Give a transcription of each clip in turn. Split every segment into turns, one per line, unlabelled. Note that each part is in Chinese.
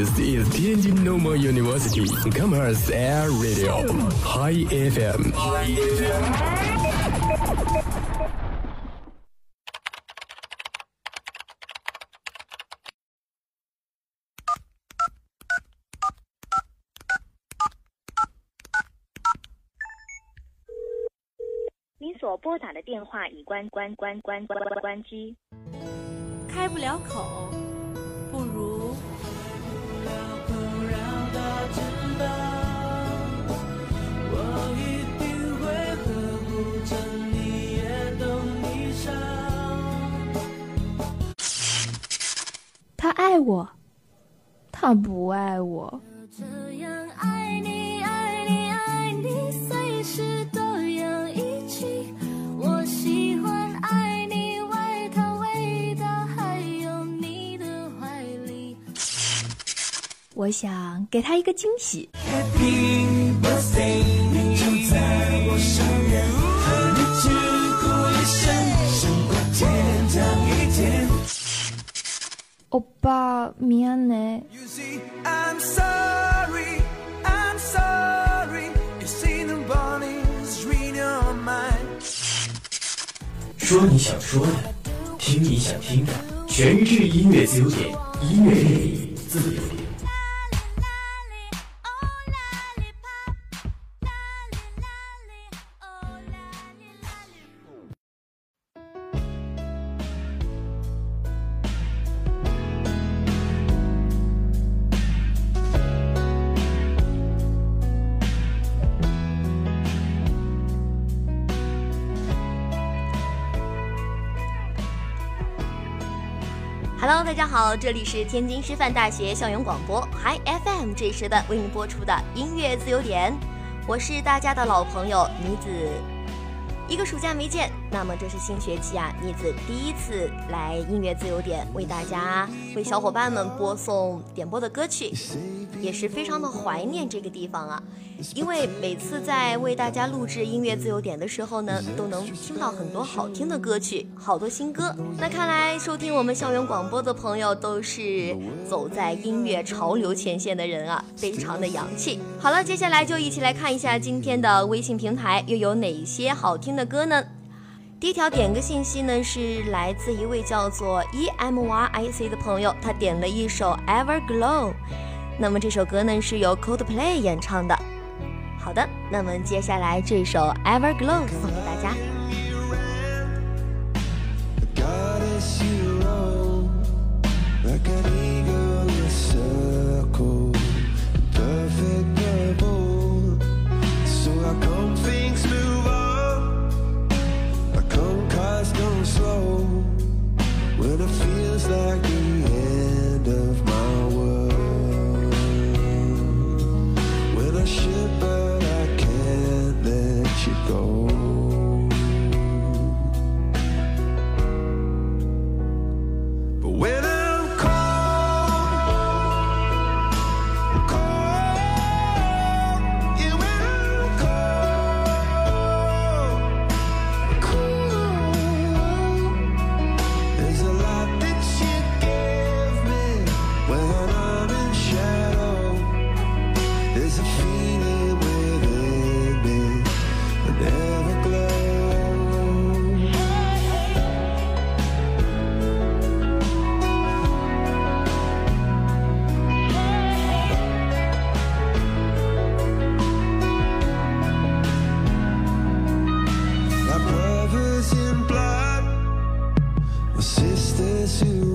This is Tianjin Normal University Commerce Air Radio High FM。
您所拨打的电话已关关关关关关机。
开不了口，不如
他爱我，他不爱我。
我
想给他一个惊喜。欧巴，미안해。
You see, I'm sorry, I'm sorry. You see the bunnies read your mind.
说你想说的，听你想听的，全日制音乐自由点，音乐电影自由
好，这里是天津师范大学校园广播 Hi FM 这时段为您播出的音乐自由点，我是大家的老朋友女子。一个暑假没见，那么这是新学期啊，妮子第一次来音乐自由点为大家为小伙伴们播送点播的歌曲，也是非常的怀念这个地方啊。因为每次在为大家录制音乐自由点的时候呢，都能听到很多好听的歌曲，好多新歌。那看来收听我们校园广播的朋友都是走在音乐潮流前线的人啊，非常的洋气。好了，接下来就一起来看一下今天的微信平台又有哪些好听的歌呢？第一条点歌信息呢是来自一位叫做 E M Y I C 的朋友，他点了一首 Everglow，那么这首歌呢是由 Coldplay 演唱的。好的，那么接下来这首《Everglow》送给大家。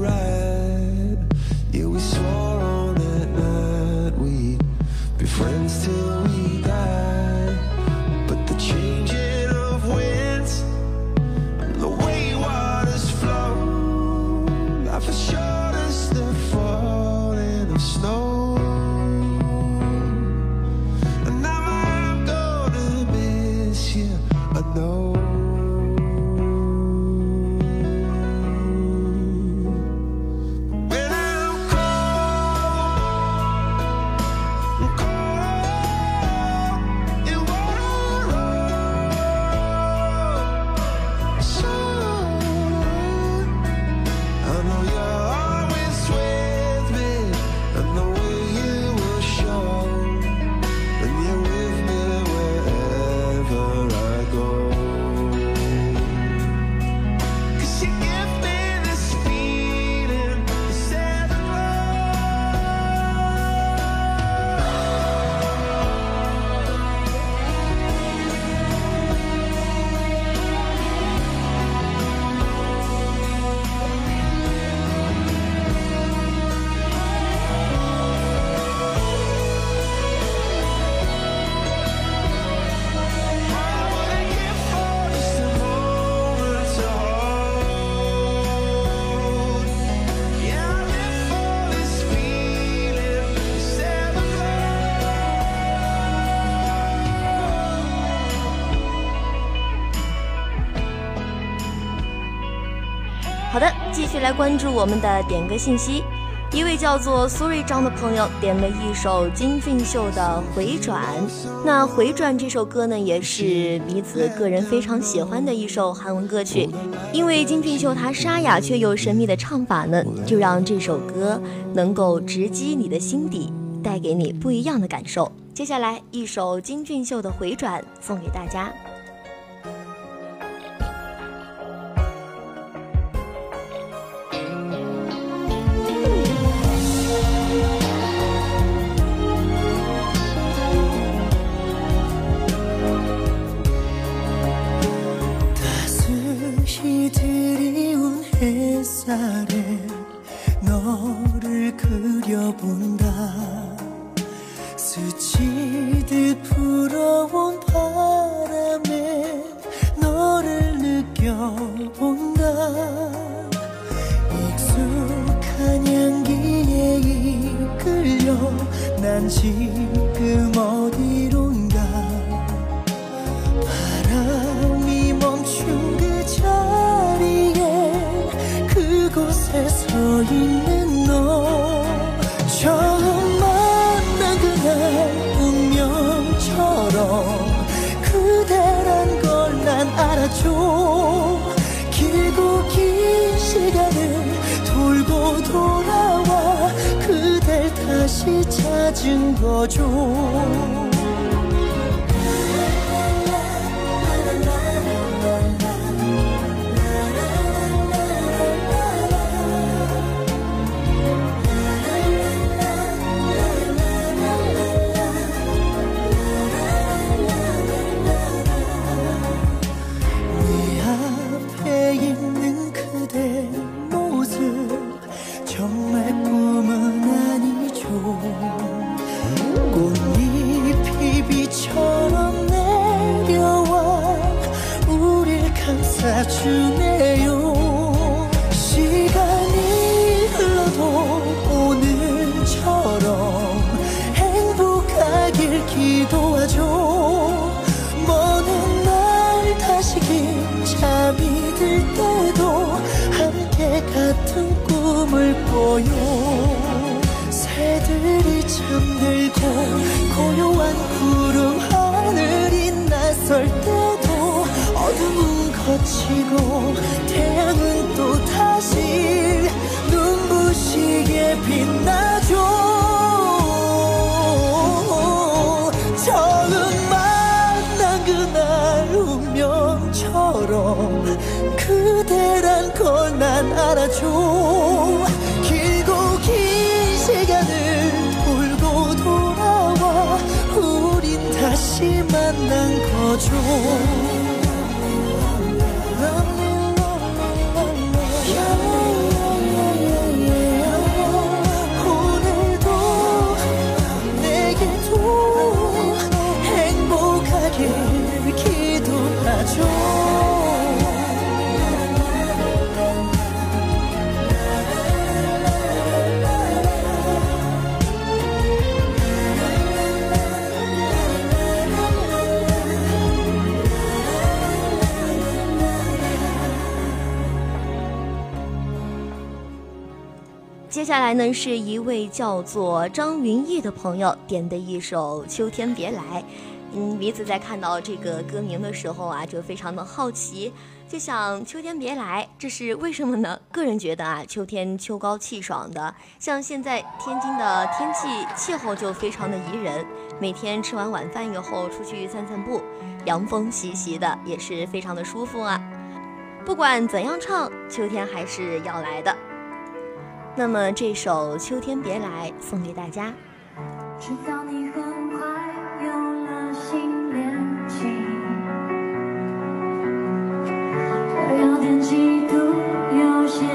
right.
来关注我们的点歌信息。一位叫做苏瑞章的朋友点了一首金俊秀的《回转》。那《回转》这首歌呢，也是李子个人非常喜欢的一首韩文歌曲。因为金俊秀他沙哑却又神秘的唱法呢，就让这首歌能够直击你的心底，带给你不一样的感受。接下来一首金俊秀的《回转》送给大家。
난 지금 어디론가 바람이 멈춘 그 자리에 그곳에 서 있는 너. 처음 만난 그날 운명처럼 그대란 걸 난 알았죠 길고 긴 시간을 돌고 돌아와 是家军国主 잠들고 고요한 구름 하늘이 낯설 때도 어둠은 거치고 태양은 또 다시 눈부시게 빛나죠 처음 만난 그날 운명처럼 그대란 걸 난 알아줘
中。呢，是一位叫做张云逸的朋友点的一首《秋天别来》。嗯，梨子在看到这个歌名的时候啊，就非常的好奇，就想“秋天别来”，这是为什么呢？个人觉得啊，秋天秋高气爽的，像现在天津的天气气候就非常的宜人，每天吃完晚饭以后出去散散步，凉风习习的，也是非常的舒服啊。不管怎样唱，秋天还是要来的。那么这首《秋天别来》送给大家。
直到你很快有了新恋情，我有点嫉妒，有些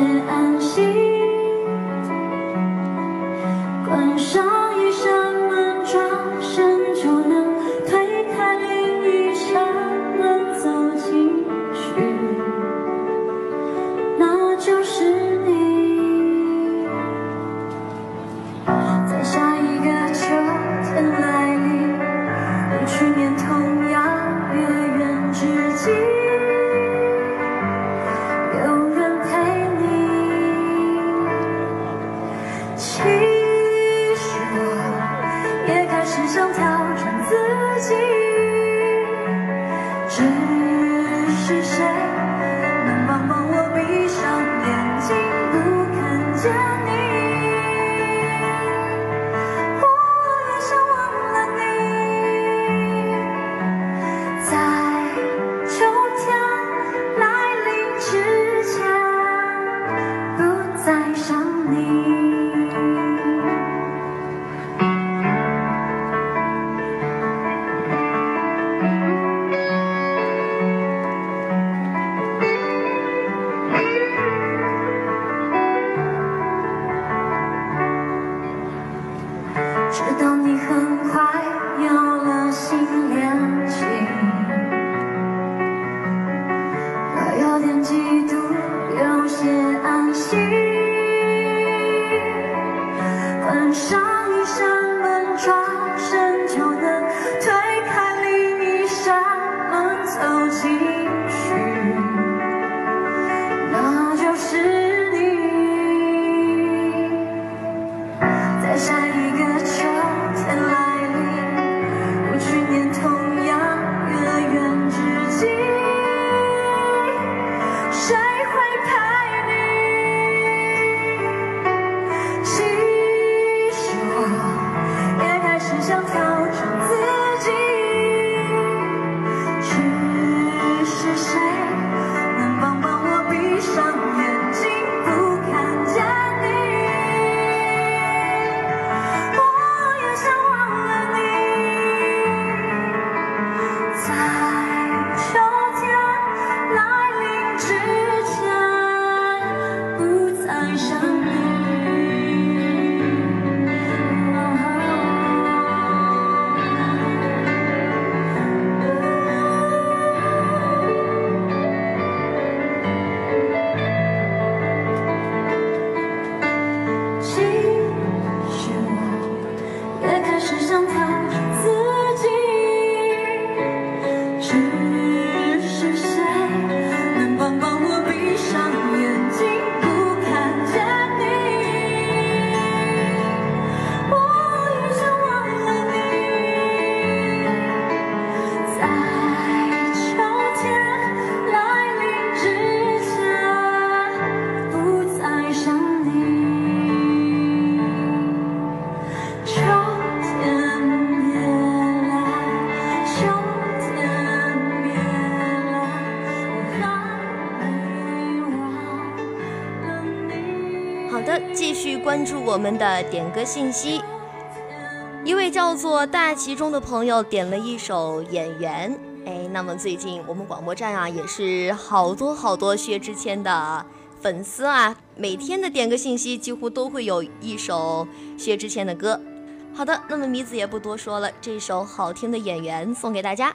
我
们的点歌信息。一位叫做大其中的朋友点了一首《演员》，哎，那么最近我们广播站啊也是好多好多薛之谦的粉丝啊，每天的点歌信息几乎都会有一首薛之谦的歌。好的，那么米子也不多说了，这首好听的《演员》送给大家。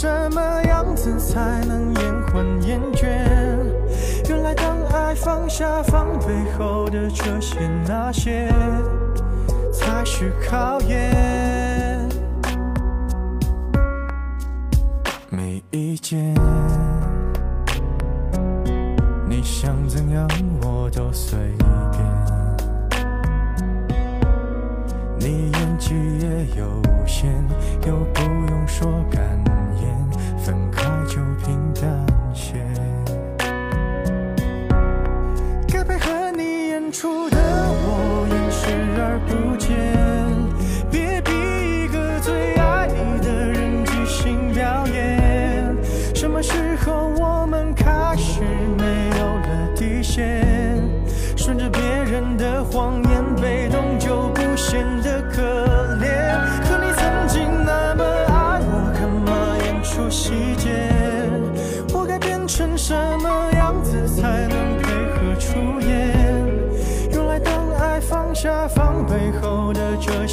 什么样子才能延缓厌倦？原来当爱放下防备后的这些那些，才是考验。没意见，你想怎样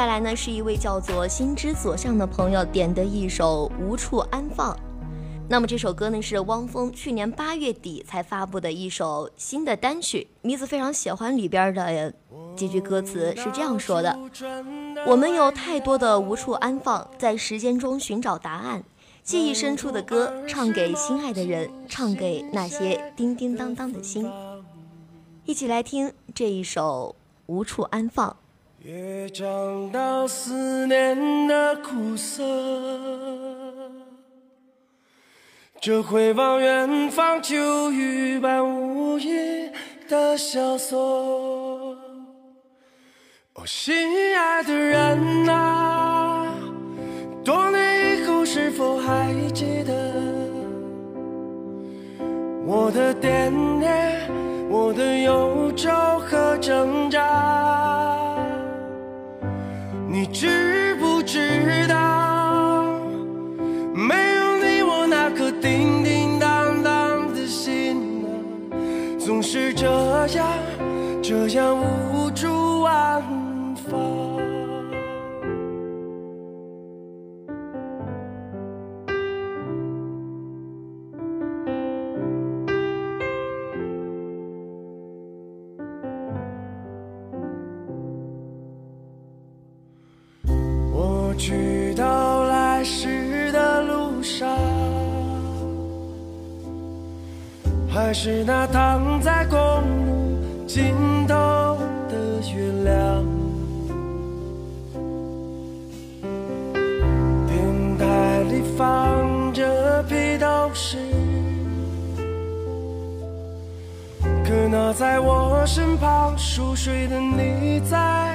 下来呢，是一位叫做心之所向的朋友点的一首《无处安放》。那么这首歌呢，是汪峰去年八月底才发布的一首新的单曲。妮子非常喜欢里边的几句歌词，是这样说的：“我们有太多的无处安放，在时间中寻找答案。记忆深处的歌，唱给心爱的人，唱给那些叮叮当当的心。一起来听这一首《无处安放》。”
也尝到思念的苦涩，这回望远方秋雨般无意的萧索。哦，心爱的人啊，多年以后是否还记得我的惦念，我的忧愁和挣扎？你知不知道，没有你，我那颗叮叮当当的心，总是这样，这样无还是那躺在公路尽头的月亮。电台里放着披头士，可那在我身旁熟睡的你在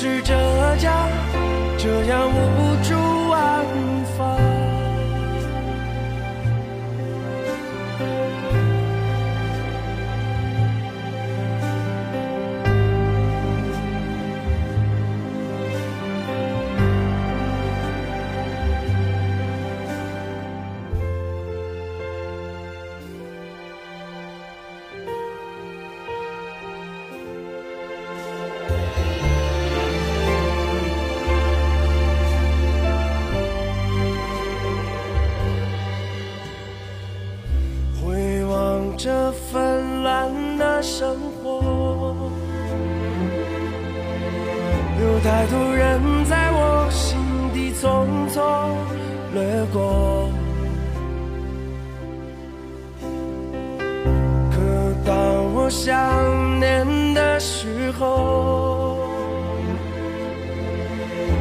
是这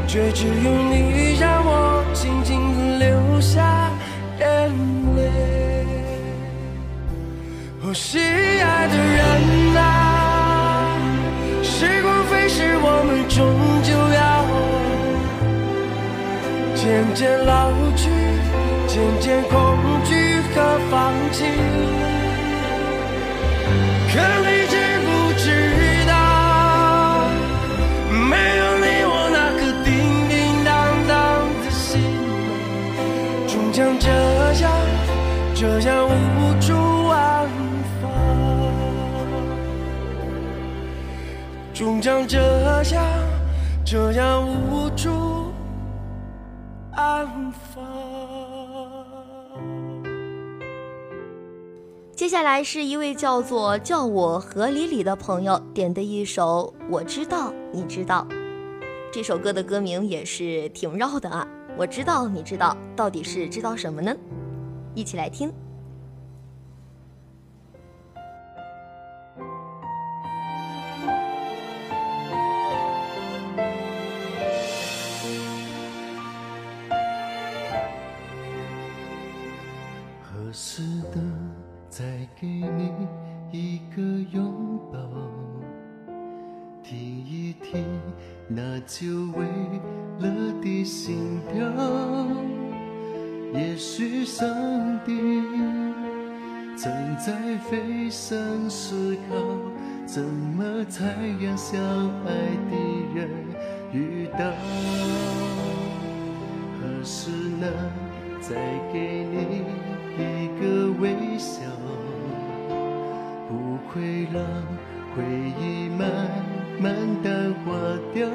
却只有你让我静静地流下眼泪。哦，心爱的人啊，时光飞逝，我们终究要渐渐老去，渐渐恐惧和放弃。像这样这样无处安放。
接下来是一位叫做叫我何里里的朋友点的一首《我知道你知道》，这首歌的歌名也是挺绕的啊。我知道你知道，到底是知道什么呢？一起来听。
合适的再给你一个拥抱，听一听那久违了的心跳。也许上帝正在费神思考，怎么才让相爱的人遇到？何时能再给你一个微笑？不会让回忆慢慢淡化掉。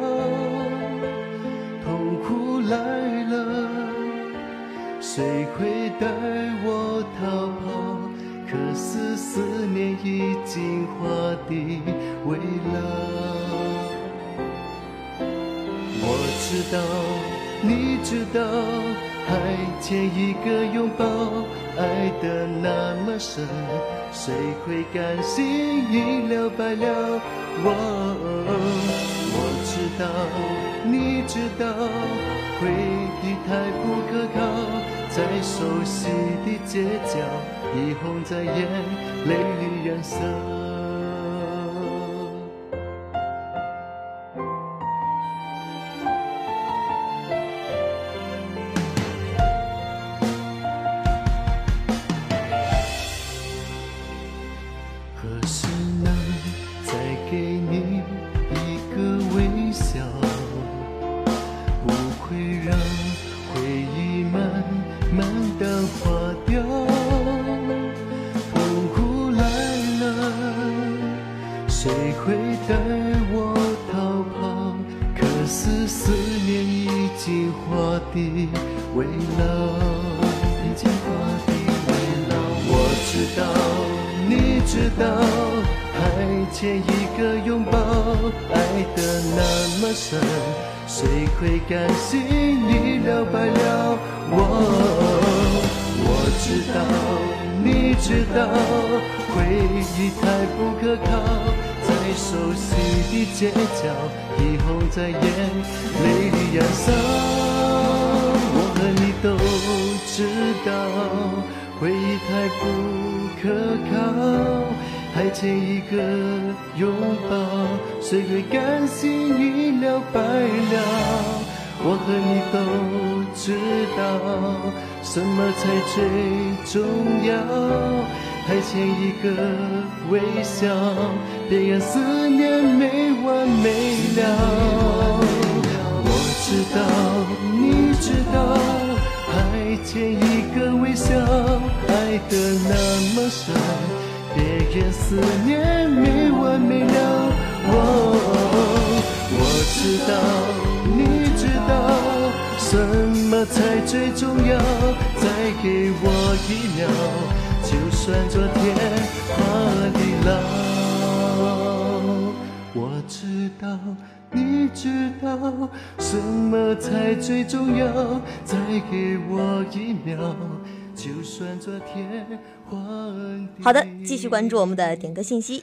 痛苦来了，谁会带我逃跑？可是思念已经化的为牢。我知道，你知道，还欠一个拥抱，爱得那么深，谁会甘心一了百了？我我知道，你知道，回忆太不可靠，在熟悉的街角，霓虹在眼泪里染色。街角，一红在眼泪里燃烧。我和你都知道。回忆太不可靠，还欠一个拥抱，谁会甘心一了百了？我和你都知道，什么才最重要？还欠一个微笑，别让思念没完没了。我知道，你知道。还欠一个微笑，爱得那么深，别让思念没完没了。我我知道，你知道，什么才最重要？再给我一秒，算昨天化地老。我知道，
你知道什么才最重要？再给我一秒，就算昨天
好的，继续关注我们的点歌信息。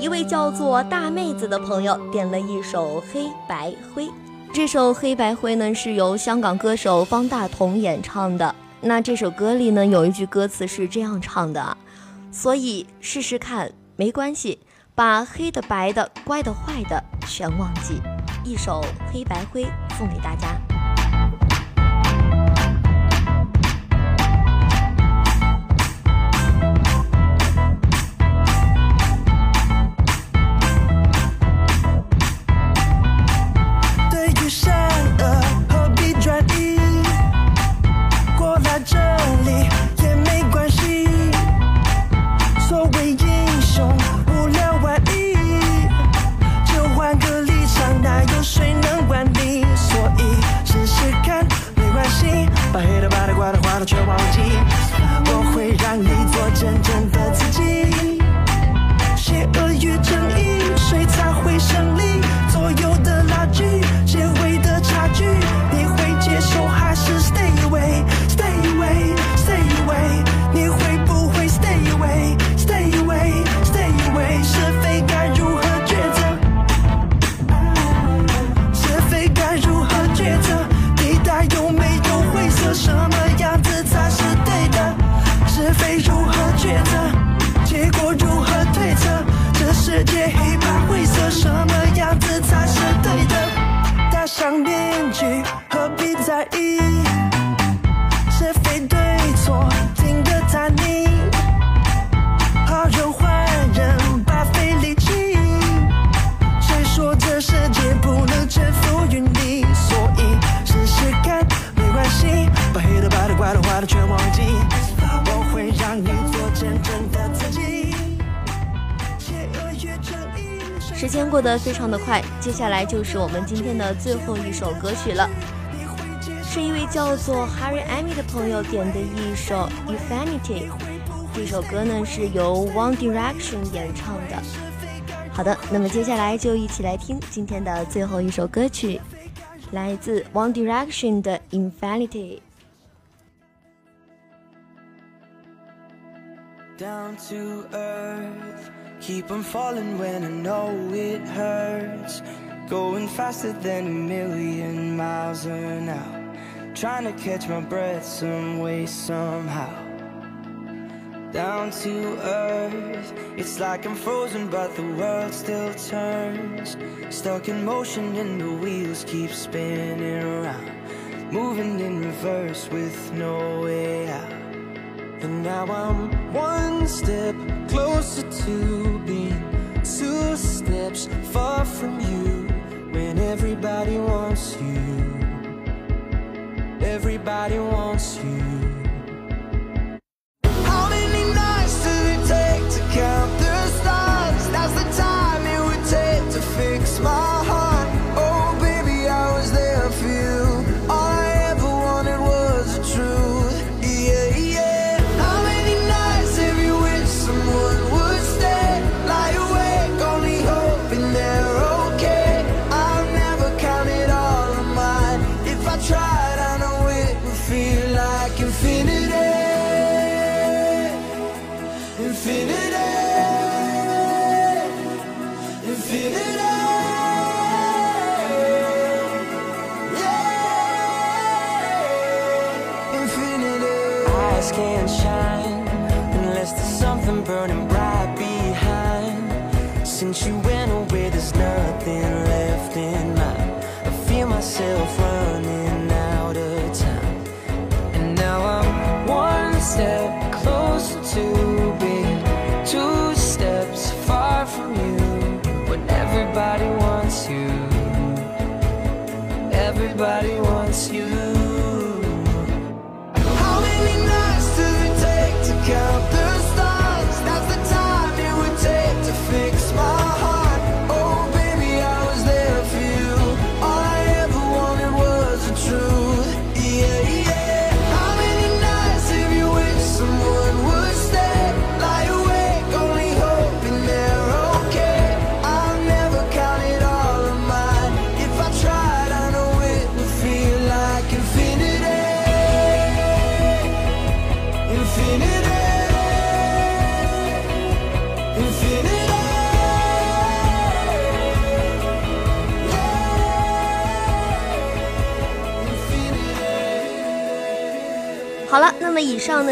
一位叫做大妹子的朋友点了。一首《黑白灰》，这首《黑白灰》呢是由香港歌手方大同演唱的。那这首歌里呢有一句歌词是这样唱的，所以试试看，没关系，把黑的、白的、乖的、坏的全忘记。一首《黑白灰》送给大家。
抉择？地带有没有灰色？什么样子才是对的？是非如何抉择？结果如何推测？这世界黑白灰色，什么
间过得非常的快，接下来就是我们今天的最后一首歌曲了，是一位叫做 Harry Amy 的朋友点的一首《Infinity》。这首歌呢是由 One Direction 演唱的。好的，那么接下来就一起来听今天的最后一首歌曲，来自 One Direction 的《Infinity》。
down to earth. Keep on falling when I know it hurts. Going faster than a million miles an hour. Trying to catch my breath some way, somehow. Down to earth. It's like I'm frozen, but the world still turns. Stuck in motion, and the wheels keep spinning around. Moving in reverse with no way out. And now I'm one step closer to being two steps far from you. When everybody wants you, everybody wants you.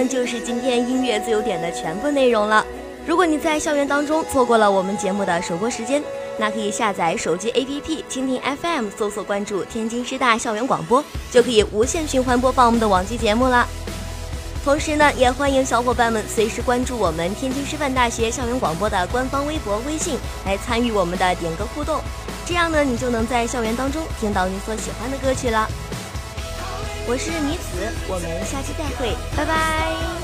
就是今天音乐自由点的全部内容了。如果你在校园当中错过了我们节目的首播时间，那可以下载手机 APP 蜻蜓 FM，搜索关注天津师大校园广播，就可以无限循环播放我们的往期节目啦。同时呢，也欢迎小伙伴们随时关注我们天津师范大学校园广播的官方微博、微信，来参与我们的点歌互动。这样呢，你就能在校园当中听到你所喜欢的歌曲了。我是妮子，我们下期再会，拜拜。